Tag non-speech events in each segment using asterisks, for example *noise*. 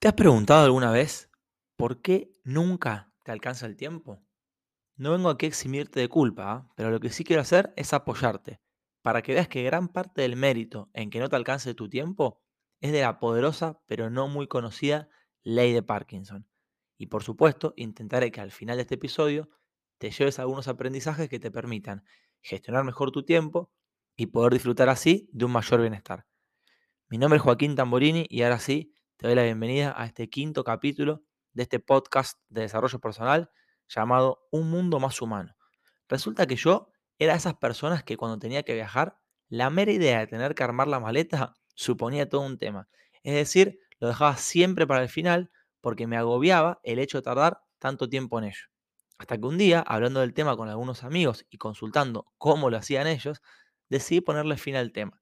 ¿Te has preguntado alguna vez por qué nunca te alcanza el tiempo? No vengo aquí a eximirte de culpa, ¿ah? pero lo que sí quiero hacer es apoyarte, para que veas que gran parte del mérito en que no te alcance tu tiempo es de la poderosa pero no muy conocida ley de Parkinson. Y por supuesto, intentaré que al final de este episodio te lleves algunos aprendizajes que te permitan gestionar mejor tu tiempo y poder disfrutar así de un mayor bienestar. Mi nombre es Joaquín Tamborini y ahora sí, te doy la bienvenida a este quinto capítulo de este podcast de desarrollo personal llamado Un Mundo Más Humano. Resulta que yo era de esas personas que cuando tenía que viajar, la mera idea de tener que armar la maleta *laughs* suponía todo un tema. Es decir, lo dejaba siempre para el final porque me agobiaba el hecho de tardar tanto tiempo en ello. Hasta que un día, hablando del tema con algunos amigos y consultando cómo lo hacían ellos, decidí ponerle fin al tema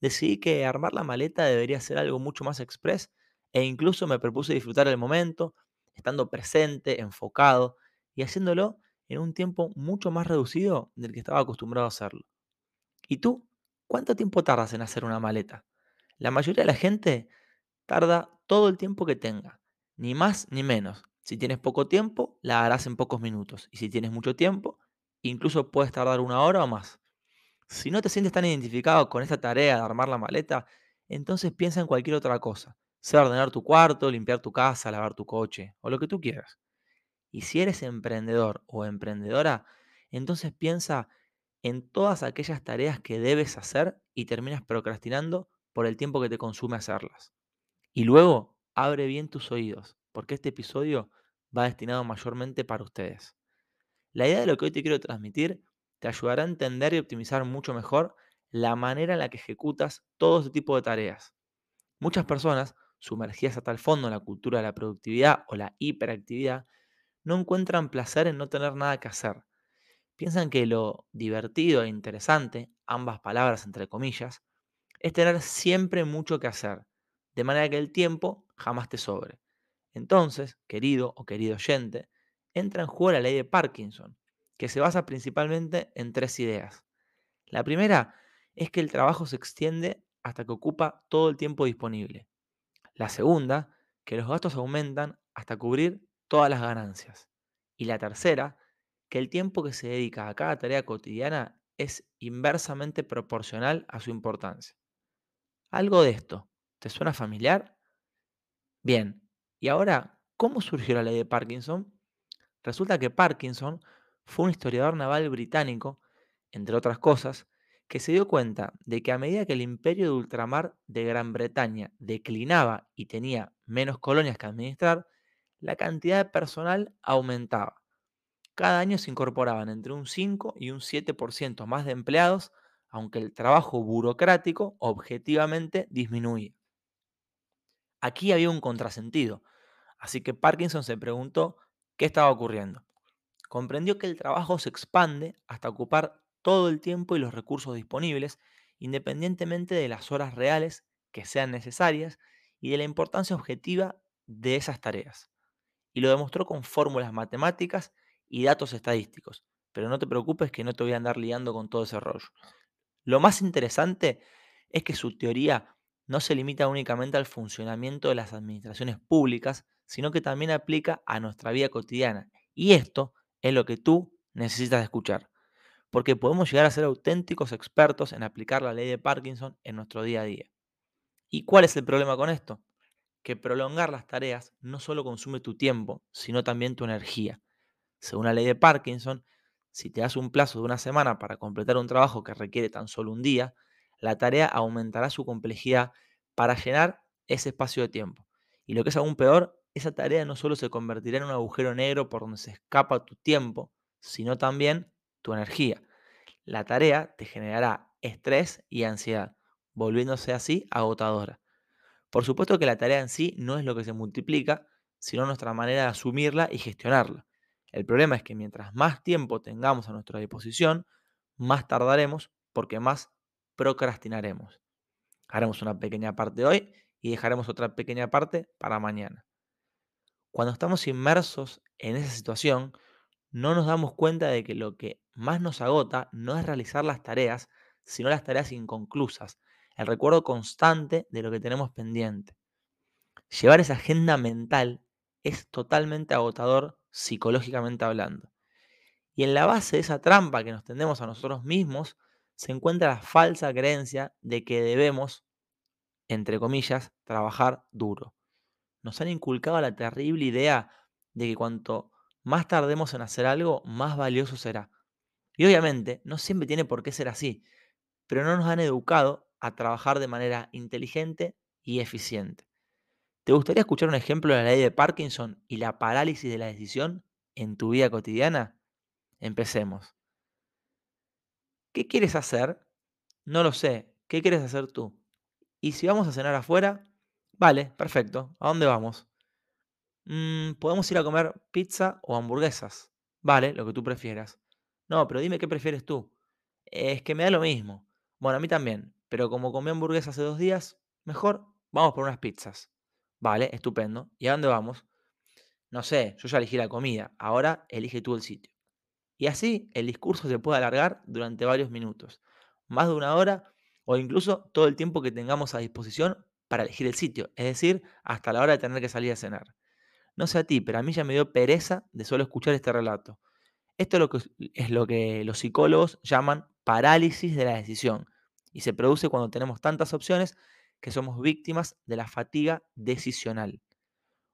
decidí que armar la maleta debería ser algo mucho más express e incluso me propuse disfrutar el momento, estando presente, enfocado y haciéndolo en un tiempo mucho más reducido del que estaba acostumbrado a hacerlo. ¿Y tú? ¿Cuánto tiempo tardas en hacer una maleta? La mayoría de la gente tarda todo el tiempo que tenga, ni más ni menos. Si tienes poco tiempo, la harás en pocos minutos. Y si tienes mucho tiempo, incluso puedes tardar una hora o más. Si no te sientes tan identificado con esta tarea de armar la maleta, entonces piensa en cualquier otra cosa. Sea ordenar tu cuarto, limpiar tu casa, lavar tu coche o lo que tú quieras. Y si eres emprendedor o emprendedora, entonces piensa en todas aquellas tareas que debes hacer y terminas procrastinando por el tiempo que te consume hacerlas. Y luego abre bien tus oídos, porque este episodio va destinado mayormente para ustedes. La idea de lo que hoy te quiero transmitir te ayudará a entender y optimizar mucho mejor la manera en la que ejecutas todo este tipo de tareas. Muchas personas, sumergidas hasta el fondo en la cultura de la productividad o la hiperactividad, no encuentran placer en no tener nada que hacer. Piensan que lo divertido e interesante, ambas palabras entre comillas, es tener siempre mucho que hacer, de manera que el tiempo jamás te sobre. Entonces, querido o querido oyente, entra en juego la ley de Parkinson, que se basa principalmente en tres ideas. La primera es que el trabajo se extiende hasta que ocupa todo el tiempo disponible. La segunda, que los gastos aumentan hasta cubrir todas las ganancias. Y la tercera, que el tiempo que se dedica a cada tarea cotidiana es inversamente proporcional a su importancia. ¿Algo de esto te suena familiar? Bien, y ahora, ¿cómo surgió la ley de Parkinson? Resulta que Parkinson fue un historiador naval británico, entre otras cosas, que se dio cuenta de que a medida que el imperio de ultramar de Gran Bretaña declinaba y tenía menos colonias que administrar, la cantidad de personal aumentaba. Cada año se incorporaban entre un 5 y un 7% más de empleados, aunque el trabajo burocrático objetivamente disminuía. Aquí había un contrasentido, así que Parkinson se preguntó qué estaba ocurriendo comprendió que el trabajo se expande hasta ocupar todo el tiempo y los recursos disponibles, independientemente de las horas reales que sean necesarias y de la importancia objetiva de esas tareas. Y lo demostró con fórmulas matemáticas y datos estadísticos. Pero no te preocupes que no te voy a andar liando con todo ese rollo. Lo más interesante es que su teoría no se limita únicamente al funcionamiento de las administraciones públicas, sino que también aplica a nuestra vida cotidiana. Y esto es lo que tú necesitas escuchar. Porque podemos llegar a ser auténticos expertos en aplicar la ley de Parkinson en nuestro día a día. ¿Y cuál es el problema con esto? Que prolongar las tareas no solo consume tu tiempo, sino también tu energía. Según la ley de Parkinson, si te das un plazo de una semana para completar un trabajo que requiere tan solo un día, la tarea aumentará su complejidad para llenar ese espacio de tiempo. Y lo que es aún peor, esa tarea no solo se convertirá en un agujero negro por donde se escapa tu tiempo, sino también tu energía. La tarea te generará estrés y ansiedad, volviéndose así agotadora. Por supuesto que la tarea en sí no es lo que se multiplica, sino nuestra manera de asumirla y gestionarla. El problema es que mientras más tiempo tengamos a nuestra disposición, más tardaremos porque más procrastinaremos. Haremos una pequeña parte hoy y dejaremos otra pequeña parte para mañana. Cuando estamos inmersos en esa situación, no nos damos cuenta de que lo que más nos agota no es realizar las tareas, sino las tareas inconclusas, el recuerdo constante de lo que tenemos pendiente. Llevar esa agenda mental es totalmente agotador psicológicamente hablando. Y en la base de esa trampa que nos tendemos a nosotros mismos se encuentra la falsa creencia de que debemos, entre comillas, trabajar duro. Nos han inculcado la terrible idea de que cuanto más tardemos en hacer algo, más valioso será. Y obviamente no siempre tiene por qué ser así, pero no nos han educado a trabajar de manera inteligente y eficiente. ¿Te gustaría escuchar un ejemplo de la ley de Parkinson y la parálisis de la decisión en tu vida cotidiana? Empecemos. ¿Qué quieres hacer? No lo sé. ¿Qué quieres hacer tú? ¿Y si vamos a cenar afuera? Vale, perfecto. ¿A dónde vamos? Mm, podemos ir a comer pizza o hamburguesas. Vale, lo que tú prefieras. No, pero dime qué prefieres tú. Es que me da lo mismo. Bueno, a mí también. Pero como comí hamburguesas hace dos días, mejor vamos por unas pizzas. Vale, estupendo. ¿Y a dónde vamos? No sé, yo ya elegí la comida. Ahora elige tú el sitio. Y así el discurso se puede alargar durante varios minutos, más de una hora o incluso todo el tiempo que tengamos a disposición para elegir el sitio, es decir, hasta la hora de tener que salir a cenar. No sé a ti, pero a mí ya me dio pereza de solo escuchar este relato. Esto es lo que, los psicólogos llaman parálisis de la decisión y se produce cuando tenemos tantas opciones que somos víctimas de la fatiga decisional.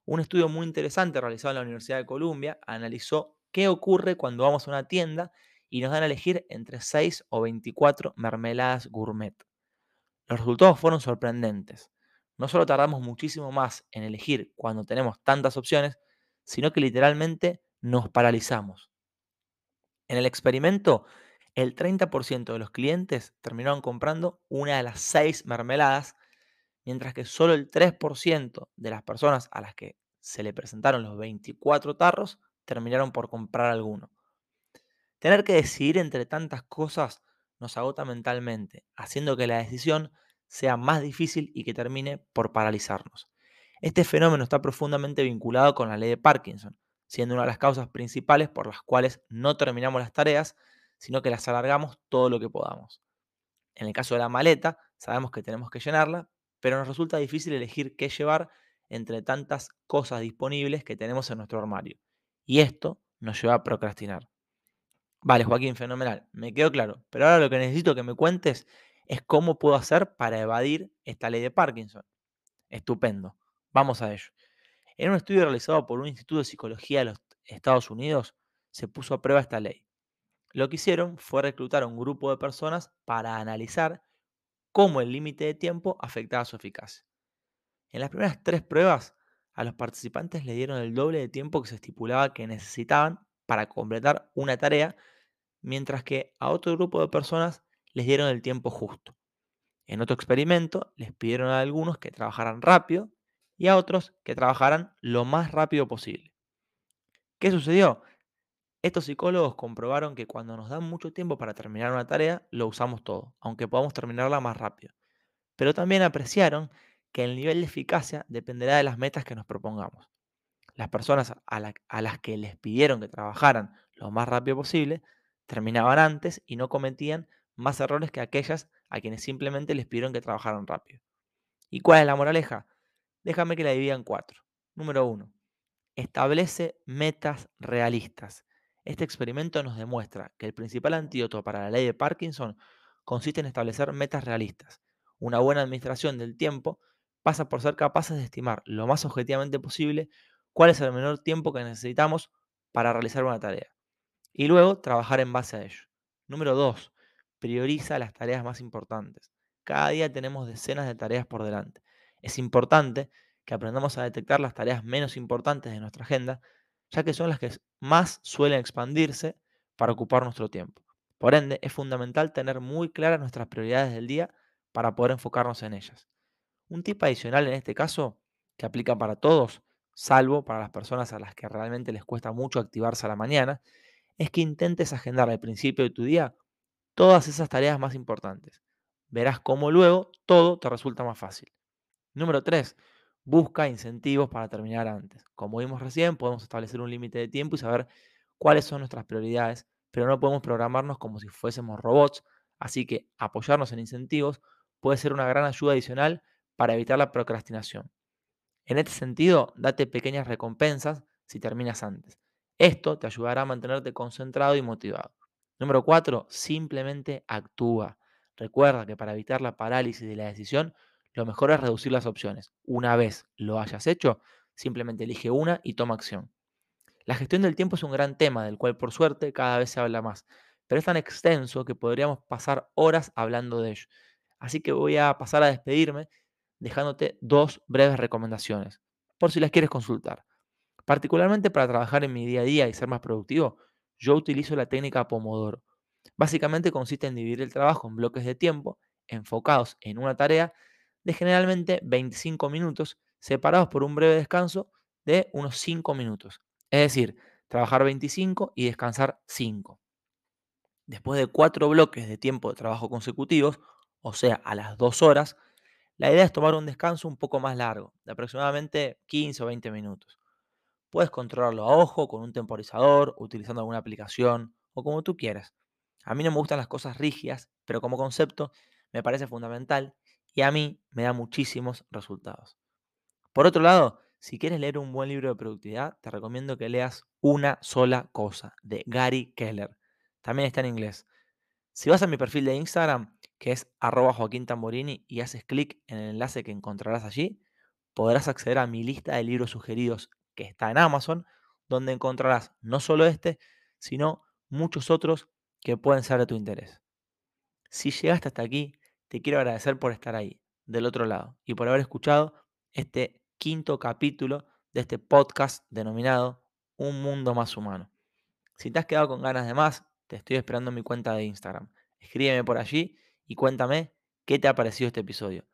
Un estudio muy interesante realizado en la Universidad de Columbia analizó qué ocurre cuando vamos a una tienda y nos dan a elegir entre 6 o 24 mermeladas gourmet. Los resultados fueron sorprendentes. No solo tardamos muchísimo más en elegir cuando tenemos tantas opciones, sino que literalmente nos paralizamos. En el experimento, el 30% de los clientes terminaron comprando una de las 6 mermeladas, mientras que solo el 3% de las personas a las que se le presentaron los 24 tarros terminaron por comprar alguno. Tener que decidir entre tantas cosas nos agota mentalmente, haciendo que la decisión sea más difícil y que termine por paralizarnos. Este fenómeno está profundamente vinculado con la ley de Parkinson, siendo una de las causas principales por las cuales no terminamos las tareas, sino que las alargamos todo lo que podamos. En el caso de la maleta, sabemos que tenemos que llenarla, pero nos resulta difícil elegir qué llevar entre tantas cosas disponibles que tenemos en nuestro armario. Y esto nos lleva a procrastinar. Vale, Joaquín, fenomenal. Me quedó claro. Pero ahora lo que necesito que me cuentes es cómo puedo hacer para evadir esta ley de Parkinson. Estupendo. Vamos a ello. En un estudio realizado por un Instituto de Psicología de los Estados Unidos, se puso a prueba esta ley. Lo que hicieron fue reclutar a un grupo de personas para analizar cómo el límite de tiempo afectaba su eficacia. En las primeras tres pruebas, a los participantes le dieron el doble de tiempo que se estipulaba que necesitaban para completar una tarea, mientras que a otro grupo de personas les dieron el tiempo justo. En otro experimento les pidieron a algunos que trabajaran rápido y a otros que trabajaran lo más rápido posible. ¿Qué sucedió? Estos psicólogos comprobaron que cuando nos dan mucho tiempo para terminar una tarea, lo usamos todo, aunque podamos terminarla más rápido. Pero también apreciaron que el nivel de eficacia dependerá de las metas que nos propongamos. Las personas a, las que les pidieron que trabajaran lo más rápido posible terminaban antes y no cometían más errores que aquellas a quienes simplemente les pidieron que trabajaran rápido. ¿Y cuál es la moraleja? Déjame que la divida en cuatro. Número uno, establece metas realistas. Este experimento nos demuestra que el principal antídoto para la ley de Parkinson consiste en establecer metas realistas. Una buena administración del tiempo pasa por ser capaces de estimar lo más objetivamente posible cuál es el menor tiempo que necesitamos para realizar una tarea. Y luego trabajar en base a ello. Número 2. Prioriza las tareas más importantes. Cada día tenemos decenas de tareas por delante. Es importante que aprendamos a detectar las tareas menos importantes de nuestra agenda, ya que son las que más suelen expandirse para ocupar nuestro tiempo. Por ende, es fundamental tener muy claras nuestras prioridades del día para poder enfocarnos en ellas. Un tip adicional en este caso, que aplica para todos, salvo para las personas a las que realmente les cuesta mucho activarse a la mañana, es que intentes agendar al principio de tu día todas esas tareas más importantes. Verás cómo luego todo te resulta más fácil. Número 3. Busca incentivos para terminar antes. Como vimos recién, podemos establecer un límite de tiempo y saber cuáles son nuestras prioridades, pero no podemos programarnos como si fuésemos robots, así que apoyarnos en incentivos puede ser una gran ayuda adicional para evitar la procrastinación. En este sentido, date pequeñas recompensas si terminas antes. Esto te ayudará a mantenerte concentrado y motivado. Número 4. Simplemente actúa. Recuerda que para evitar la parálisis de la decisión, lo mejor es reducir las opciones. Una vez lo hayas hecho, simplemente elige una y toma acción. La gestión del tiempo es un gran tema del cual por suerte cada vez se habla más, pero es tan extenso que podríamos pasar horas hablando de ello. Así que voy a pasar a despedirme dejándote dos breves recomendaciones, por si las quieres consultar. Particularmente para trabajar en mi día a día y ser más productivo, yo utilizo la técnica Pomodoro. Básicamente consiste en dividir el trabajo en bloques de tiempo enfocados en una tarea de generalmente 25 minutos, separados por un breve descanso de unos 5 minutos. Es decir, trabajar 25 y descansar 5. Después de cuatro bloques de tiempo de trabajo consecutivos, o sea, a las 2 horas, la idea es tomar un descanso un poco más largo, de aproximadamente 15 o 20 minutos. Puedes controlarlo a ojo, con un temporizador, utilizando alguna aplicación o como tú quieras. A mí no me gustan las cosas rígidas, pero como concepto me parece fundamental y a mí me da muchísimos resultados. Por otro lado, si quieres leer un buen libro de productividad, te recomiendo que leas Una sola cosa de Gary Keller. También está en inglés. Si vas a mi perfil de Instagram, que es arroba Joaquín Tamborini, y haces clic en el enlace que encontrarás allí, podrás acceder a mi lista de libros sugeridos que está en Amazon, donde encontrarás no solo este, sino muchos otros que pueden ser de tu interés. Si llegaste hasta aquí, te quiero agradecer por estar ahí, del otro lado, y por haber escuchado este quinto capítulo de este podcast denominado Un Mundo Más Humano. Si te has quedado con ganas de más, te estoy esperando en mi cuenta de Instagram. Escríbeme por allí y cuéntame qué te ha parecido este episodio.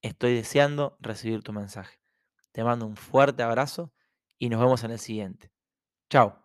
Estoy deseando recibir tu mensaje. Te mando un fuerte abrazo y nos vemos en el siguiente. Chao.